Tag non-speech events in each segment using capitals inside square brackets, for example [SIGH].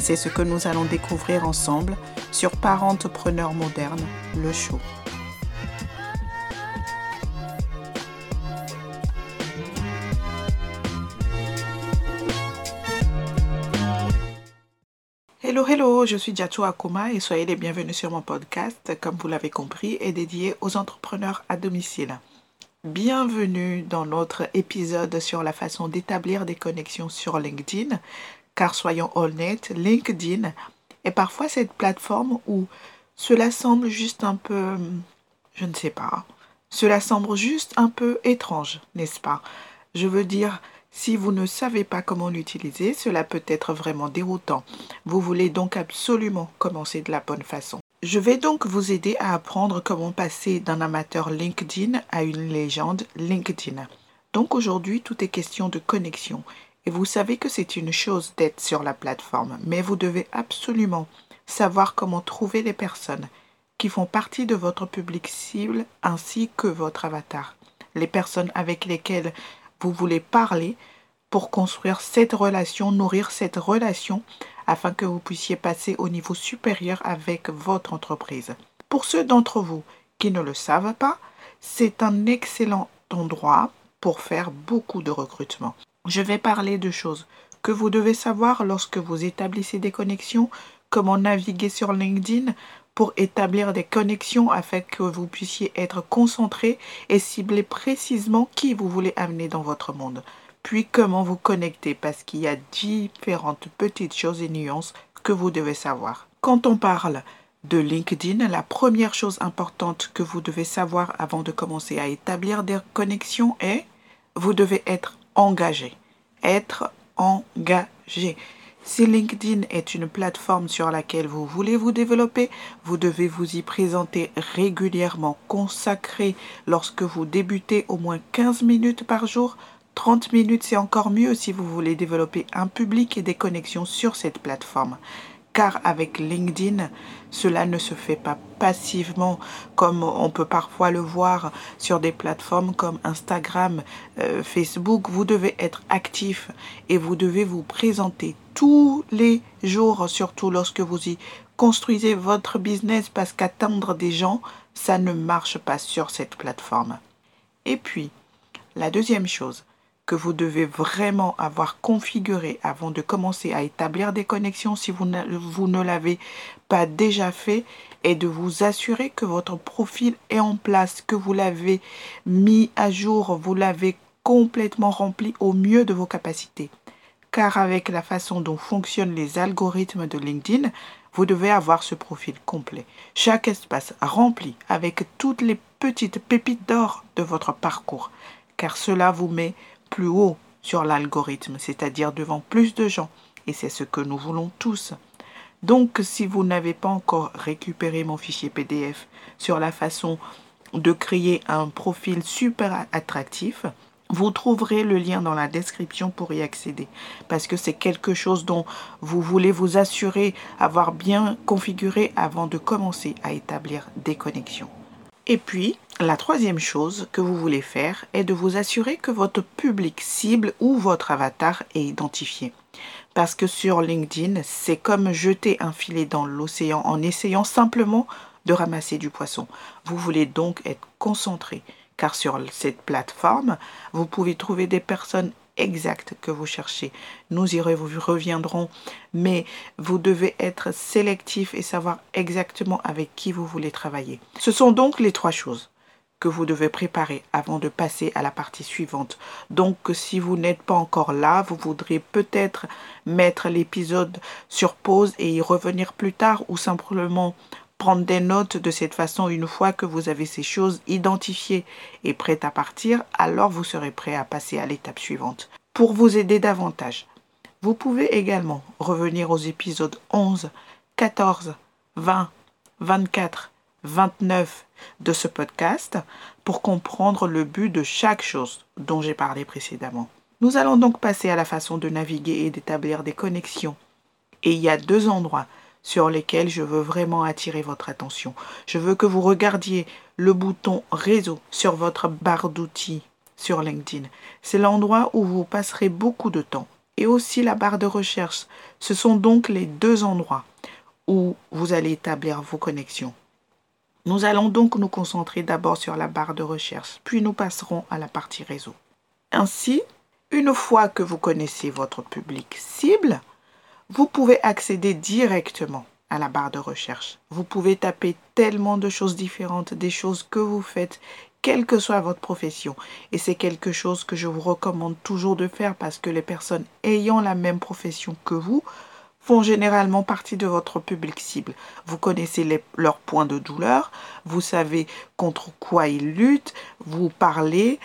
C'est ce que nous allons découvrir ensemble sur Parentepreneur moderne, le show. Hello, hello, je suis Diato Akuma et soyez les bienvenus sur mon podcast, comme vous l'avez compris, est dédié aux entrepreneurs à domicile. Bienvenue dans notre épisode sur la façon d'établir des connexions sur LinkedIn, car soyons honnêtes, LinkedIn est parfois cette plateforme où cela semble juste un peu, je ne sais pas, cela semble juste un peu étrange, n'est-ce pas? Je veux dire, si vous ne savez pas comment l'utiliser, cela peut être vraiment déroutant. Vous voulez donc absolument commencer de la bonne façon. Je vais donc vous aider à apprendre comment passer d'un amateur LinkedIn à une légende LinkedIn. Donc aujourd'hui, tout est question de connexion. Et vous savez que c'est une chose d'être sur la plateforme, mais vous devez absolument savoir comment trouver les personnes qui font partie de votre public cible ainsi que votre avatar. Les personnes avec lesquelles vous voulez parler pour construire cette relation, nourrir cette relation afin que vous puissiez passer au niveau supérieur avec votre entreprise. Pour ceux d'entre vous qui ne le savent pas, c'est un excellent endroit pour faire beaucoup de recrutement. Je vais parler de choses que vous devez savoir lorsque vous établissez des connexions, comment naviguer sur LinkedIn, pour établir des connexions afin que vous puissiez être concentré et cibler précisément qui vous voulez amener dans votre monde. Puis comment vous connecter parce qu'il y a différentes petites choses et nuances que vous devez savoir. Quand on parle de LinkedIn, la première chose importante que vous devez savoir avant de commencer à établir des connexions est vous devez être engagé. Être engagé. Si LinkedIn est une plateforme sur laquelle vous voulez vous développer, vous devez vous y présenter régulièrement, consacrer lorsque vous débutez au moins 15 minutes par jour. 30 minutes, c'est encore mieux si vous voulez développer un public et des connexions sur cette plateforme car avec LinkedIn, cela ne se fait pas passivement comme on peut parfois le voir sur des plateformes comme Instagram, euh, Facebook. Vous devez être actif et vous devez vous présenter tous les jours, surtout lorsque vous y construisez votre business parce qu'attendre des gens, ça ne marche pas sur cette plateforme. Et puis, la deuxième chose, que vous devez vraiment avoir configuré avant de commencer à établir des connexions si vous ne, vous ne l'avez pas déjà fait est de vous assurer que votre profil est en place, que vous l'avez mis à jour, vous l'avez complètement rempli au mieux de vos capacités. Car avec la façon dont fonctionnent les algorithmes de LinkedIn, vous devez avoir ce profil complet. Chaque espace rempli avec toutes les petites pépites d'or de votre parcours. Car cela vous met plus haut sur l'algorithme, c'est-à-dire devant plus de gens. Et c'est ce que nous voulons tous. Donc, si vous n'avez pas encore récupéré mon fichier PDF sur la façon de créer un profil super attractif, vous trouverez le lien dans la description pour y accéder parce que c'est quelque chose dont vous voulez vous assurer avoir bien configuré avant de commencer à établir des connexions. Et puis, la troisième chose que vous voulez faire est de vous assurer que votre public cible ou votre avatar est identifié. Parce que sur LinkedIn, c'est comme jeter un filet dans l'océan en essayant simplement de ramasser du poisson. Vous voulez donc être concentré, car sur cette plateforme, vous pouvez trouver des personnes exact que vous cherchez. Nous y reviendrons, mais vous devez être sélectif et savoir exactement avec qui vous voulez travailler. Ce sont donc les trois choses que vous devez préparer avant de passer à la partie suivante. Donc si vous n'êtes pas encore là, vous voudrez peut-être mettre l'épisode sur pause et y revenir plus tard ou simplement prendre des notes de cette façon une fois que vous avez ces choses identifiées et prêtes à partir, alors vous serez prêt à passer à l'étape suivante. Pour vous aider davantage, vous pouvez également revenir aux épisodes 11, 14, 20, 24, 29 de ce podcast pour comprendre le but de chaque chose dont j'ai parlé précédemment. Nous allons donc passer à la façon de naviguer et d'établir des connexions. Et il y a deux endroits sur lesquels je veux vraiment attirer votre attention. Je veux que vous regardiez le bouton réseau sur votre barre d'outils sur LinkedIn. C'est l'endroit où vous passerez beaucoup de temps. Et aussi la barre de recherche. Ce sont donc les deux endroits où vous allez établir vos connexions. Nous allons donc nous concentrer d'abord sur la barre de recherche, puis nous passerons à la partie réseau. Ainsi, une fois que vous connaissez votre public cible, vous pouvez accéder directement à la barre de recherche. Vous pouvez taper tellement de choses différentes, des choses que vous faites, quelle que soit votre profession. Et c'est quelque chose que je vous recommande toujours de faire parce que les personnes ayant la même profession que vous font généralement partie de votre public cible. Vous connaissez leurs points de douleur, vous savez contre quoi ils luttent, vous parlez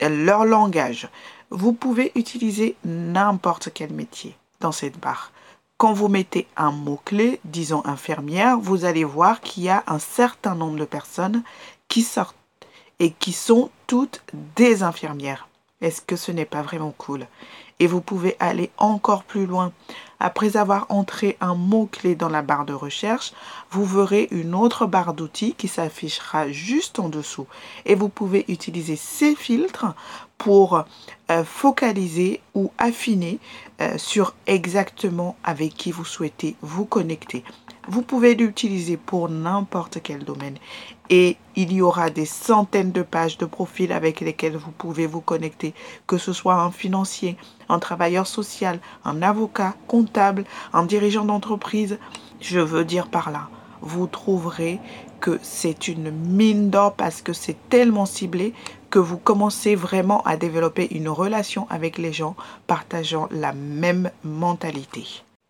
leur langage vous pouvez utiliser n'importe quel métier dans cette barre. Quand vous mettez un mot-clé, disons infirmière, vous allez voir qu'il y a un certain nombre de personnes qui sortent et qui sont toutes des infirmières. Est-ce que ce n'est pas vraiment cool? Et vous pouvez aller encore plus loin. Après avoir entré un mot-clé dans la barre de recherche, vous verrez une autre barre d'outils qui s'affichera juste en dessous. Et vous pouvez utiliser ces filtres pour euh, focaliser ou affiner euh, sur exactement avec qui vous souhaitez vous connecter. Vous pouvez l'utiliser pour n'importe quel domaine et il y aura des centaines de pages de profils avec lesquels vous pouvez vous connecter, que ce soit un financier, un travailleur social, un avocat, comptable, un dirigeant d'entreprise. Je veux dire par là, vous trouverez que c'est une mine d'or parce que c'est tellement ciblé que vous commencez vraiment à développer une relation avec les gens partageant la même mentalité.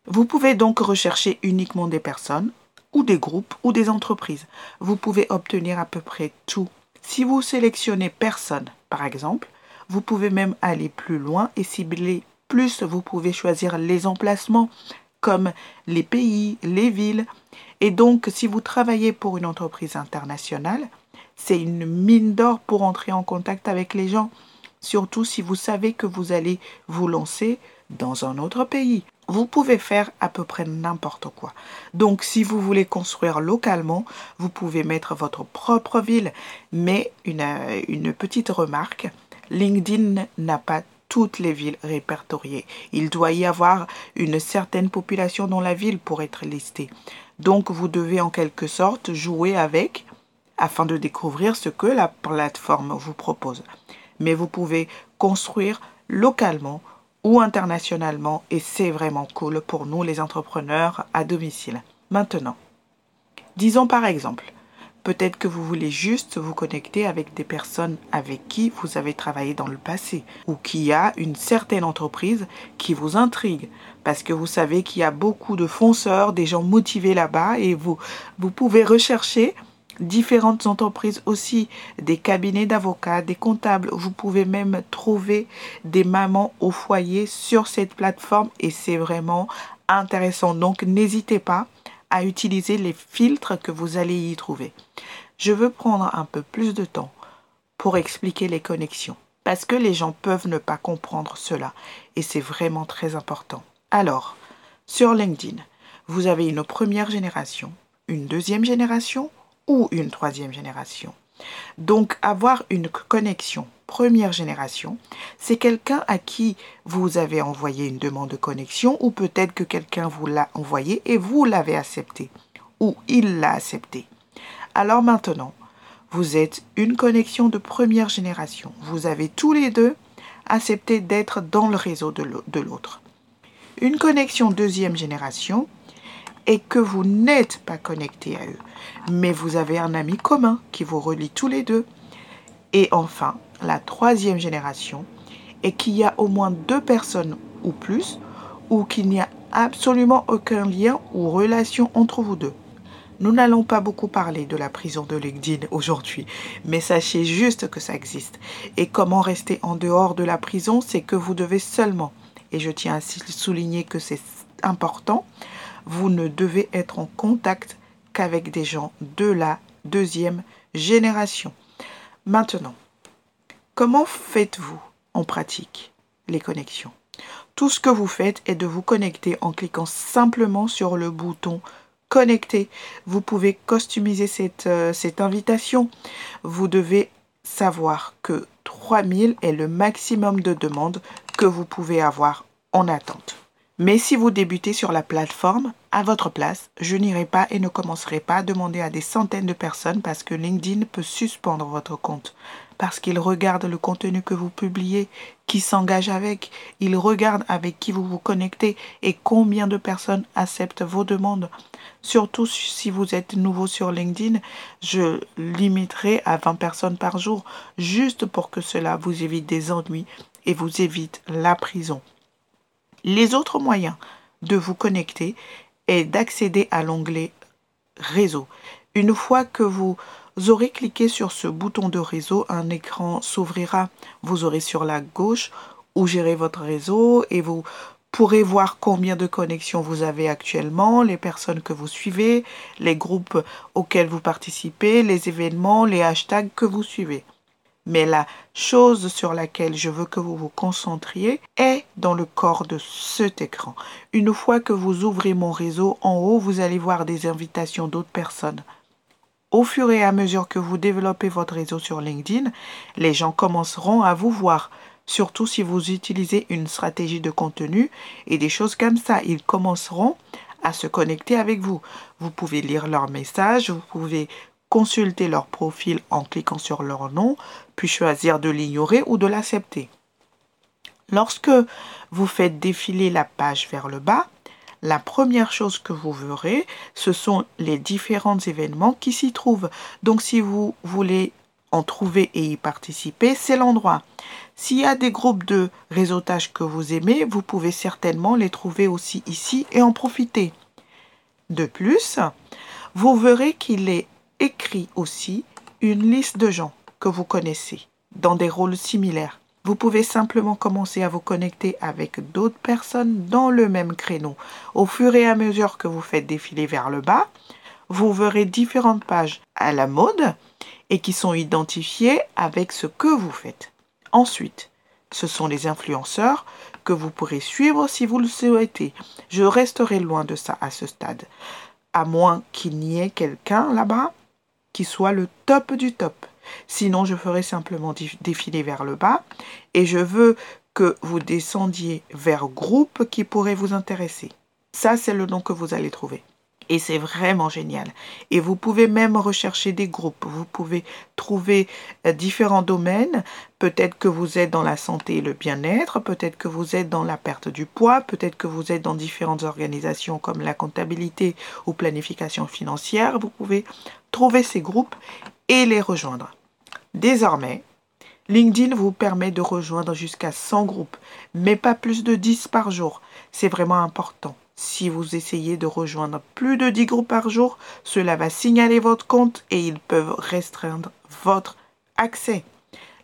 Vous pouvez donc rechercher uniquement des personnes ou des groupes ou des entreprises. Vous pouvez obtenir à peu près tout. Si vous sélectionnez personne, par exemple, vous pouvez même aller plus loin et cibler plus. Vous pouvez choisir les emplacements comme les pays, les villes. Et donc, si vous travaillez pour une entreprise internationale, c'est une mine d'or pour entrer en contact avec les gens, surtout si vous savez que vous allez vous lancer dans un autre pays. Vous pouvez faire à peu près n'importe quoi. Donc si vous voulez construire localement, vous pouvez mettre votre propre ville. Mais une, une petite remarque, LinkedIn n'a pas toutes les villes répertoriées. Il doit y avoir une certaine population dans la ville pour être listée. Donc vous devez en quelque sorte jouer avec afin de découvrir ce que la plateforme vous propose. Mais vous pouvez construire localement ou internationalement et c'est vraiment cool pour nous les entrepreneurs à domicile. Maintenant, disons par exemple, peut-être que vous voulez juste vous connecter avec des personnes avec qui vous avez travaillé dans le passé ou qui a une certaine entreprise qui vous intrigue parce que vous savez qu'il y a beaucoup de fonceurs, des gens motivés là-bas et vous, vous pouvez rechercher différentes entreprises aussi, des cabinets d'avocats, des comptables. Vous pouvez même trouver des mamans au foyer sur cette plateforme et c'est vraiment intéressant. Donc n'hésitez pas à utiliser les filtres que vous allez y trouver. Je veux prendre un peu plus de temps pour expliquer les connexions parce que les gens peuvent ne pas comprendre cela et c'est vraiment très important. Alors, sur LinkedIn, vous avez une première génération, une deuxième génération ou une troisième génération. Donc avoir une connexion première génération, c'est quelqu'un à qui vous avez envoyé une demande de connexion ou peut-être que quelqu'un vous l'a envoyé et vous l'avez accepté ou il l'a accepté. Alors maintenant, vous êtes une connexion de première génération. Vous avez tous les deux accepté d'être dans le réseau de l'autre. Une connexion deuxième génération, et que vous n'êtes pas connecté à eux, mais vous avez un ami commun qui vous relie tous les deux. Et enfin, la troisième génération est qu'il y a au moins deux personnes ou plus, ou qu'il n'y a absolument aucun lien ou relation entre vous deux. Nous n'allons pas beaucoup parler de la prison de LinkedIn aujourd'hui, mais sachez juste que ça existe. Et comment rester en dehors de la prison, c'est que vous devez seulement, et je tiens à souligner que c'est important, vous ne devez être en contact qu'avec des gens de la deuxième génération. Maintenant, comment faites-vous en pratique les connexions? Tout ce que vous faites est de vous connecter en cliquant simplement sur le bouton connecter. Vous pouvez customiser cette, euh, cette invitation. Vous devez savoir que 3000 est le maximum de demandes que vous pouvez avoir en attente. Mais si vous débutez sur la plateforme, à votre place, je n'irai pas et ne commencerai pas à demander à des centaines de personnes parce que LinkedIn peut suspendre votre compte. Parce qu'il regarde le contenu que vous publiez, qui s'engage avec, il regarde avec qui vous vous connectez et combien de personnes acceptent vos demandes. Surtout si vous êtes nouveau sur LinkedIn, je limiterai à 20 personnes par jour, juste pour que cela vous évite des ennuis et vous évite la prison. Les autres moyens de vous connecter est d'accéder à l'onglet Réseau. Une fois que vous aurez cliqué sur ce bouton de réseau, un écran s'ouvrira. Vous aurez sur la gauche où gérer votre réseau et vous pourrez voir combien de connexions vous avez actuellement, les personnes que vous suivez, les groupes auxquels vous participez, les événements, les hashtags que vous suivez. Mais la chose sur laquelle je veux que vous vous concentriez est dans le corps de cet écran. Une fois que vous ouvrez mon réseau, en haut, vous allez voir des invitations d'autres personnes. Au fur et à mesure que vous développez votre réseau sur LinkedIn, les gens commenceront à vous voir, surtout si vous utilisez une stratégie de contenu et des choses comme ça. Ils commenceront à se connecter avec vous. Vous pouvez lire leurs messages, vous pouvez consulter leur profil en cliquant sur leur nom, puis choisir de l'ignorer ou de l'accepter. Lorsque vous faites défiler la page vers le bas, la première chose que vous verrez, ce sont les différents événements qui s'y trouvent. Donc si vous voulez en trouver et y participer, c'est l'endroit. S'il y a des groupes de réseautage que vous aimez, vous pouvez certainement les trouver aussi ici et en profiter. De plus, vous verrez qu'il est écrit aussi une liste de gens que vous connaissez dans des rôles similaires. Vous pouvez simplement commencer à vous connecter avec d'autres personnes dans le même créneau. Au fur et à mesure que vous faites défiler vers le bas, vous verrez différentes pages à la mode et qui sont identifiées avec ce que vous faites. Ensuite, ce sont les influenceurs que vous pourrez suivre si vous le souhaitez. Je resterai loin de ça à ce stade, à moins qu'il n'y ait quelqu'un là-bas qui soit le top du top. Sinon, je ferai simplement défiler vers le bas et je veux que vous descendiez vers groupe qui pourrait vous intéresser. Ça, c'est le nom que vous allez trouver. Et c'est vraiment génial. Et vous pouvez même rechercher des groupes. Vous pouvez trouver euh, différents domaines. Peut-être que vous êtes dans la santé et le bien-être. Peut-être que vous êtes dans la perte du poids. Peut-être que vous êtes dans différentes organisations comme la comptabilité ou planification financière. Vous pouvez trouver ces groupes et les rejoindre. Désormais, LinkedIn vous permet de rejoindre jusqu'à 100 groupes, mais pas plus de 10 par jour. C'est vraiment important. Si vous essayez de rejoindre plus de 10 groupes par jour, cela va signaler votre compte et ils peuvent restreindre votre accès.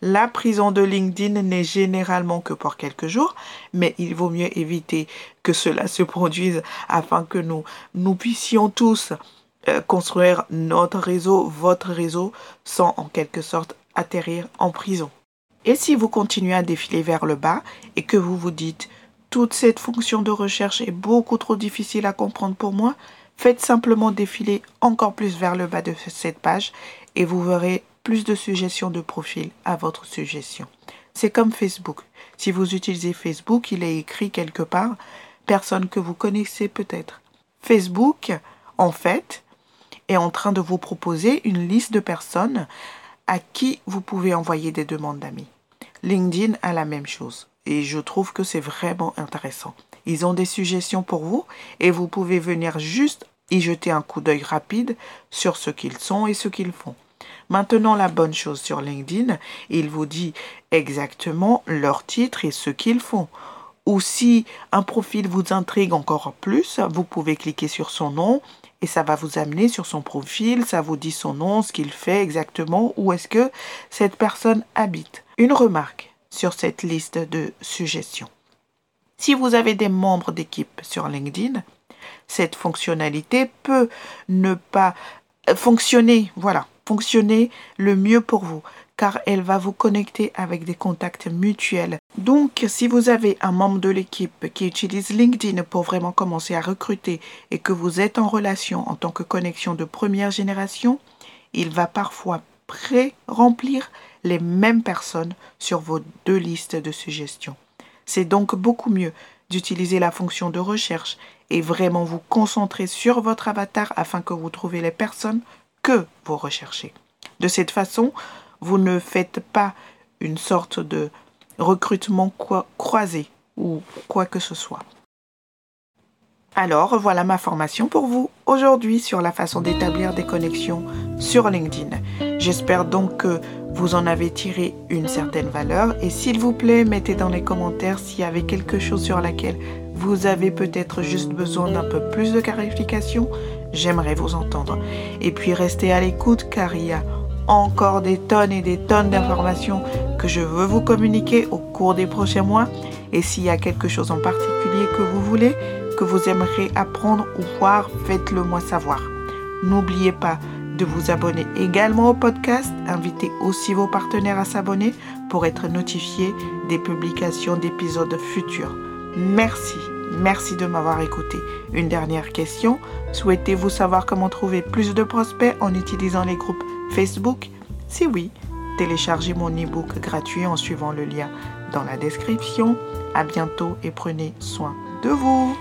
La prison de LinkedIn n'est généralement que pour quelques jours, mais il vaut mieux éviter que cela se [LAUGHS] produise afin que nous, nous puissions tous construire notre réseau, votre réseau, sans en quelque sorte atterrir en prison. Et si vous continuez à défiler vers le bas et que vous vous dites toute cette fonction de recherche est beaucoup trop difficile à comprendre pour moi, faites simplement défiler encore plus vers le bas de cette page et vous verrez plus de suggestions de profil à votre suggestion. C'est comme Facebook. Si vous utilisez Facebook, il est écrit quelque part personne que vous connaissez peut-être. Facebook, en fait, est en train de vous proposer une liste de personnes à qui vous pouvez envoyer des demandes d'amis. LinkedIn a la même chose et je trouve que c'est vraiment intéressant. Ils ont des suggestions pour vous et vous pouvez venir juste y jeter un coup d'œil rapide sur ce qu'ils sont et ce qu'ils font. Maintenant, la bonne chose sur LinkedIn, il vous dit exactement leur titre et ce qu'ils font. Ou si un profil vous intrigue encore plus, vous pouvez cliquer sur son nom et ça va vous amener sur son profil, ça vous dit son nom, ce qu'il fait exactement, où est-ce que cette personne habite. Une remarque, sur cette liste de suggestions. Si vous avez des membres d'équipe sur LinkedIn, Cette fonctionnalité peut ne pas fonctionner, voilà, fonctionner le mieux pour vous car elle va vous connecter avec des contacts mutuels. Donc, si vous avez un membre de l'équipe qui utilise LinkedIn pour vraiment commencer à recruter et que vous êtes en relation en tant que connexion de première génération, il va parfois pré-remplir les mêmes personnes sur vos deux listes de suggestions. C'est donc beaucoup mieux d'utiliser la fonction de recherche et vraiment vous concentrer sur votre avatar afin que vous trouviez les personnes que vous recherchez. De cette façon, vous ne faites pas une sorte de recrutement croisé ou quoi que ce soit. Alors, voilà ma formation pour vous aujourd'hui sur la façon d'établir des connexions sur LinkedIn. J'espère donc que vous en avez tiré une certaine valeur et s'il vous plaît, mettez dans les commentaires s'il y avait quelque chose sur laquelle vous avez peut-être juste besoin d'un peu plus de clarification. J'aimerais vous entendre. Et puis restez à l'écoute car il y a encore des tonnes et des tonnes d'informations que je veux vous communiquer au cours des prochains mois. Et s'il y a quelque chose en particulier que vous voulez, que vous aimeriez apprendre ou voir, faites-le moi savoir. N'oubliez pas de vous abonner également au podcast. Invitez aussi vos partenaires à s'abonner pour être notifiés des publications d'épisodes futurs. Merci, merci de m'avoir écouté. Une dernière question. Souhaitez-vous savoir comment trouver plus de prospects en utilisant les groupes Facebook Si oui, téléchargez mon e-book gratuit en suivant le lien dans la description. À bientôt et prenez soin de vous.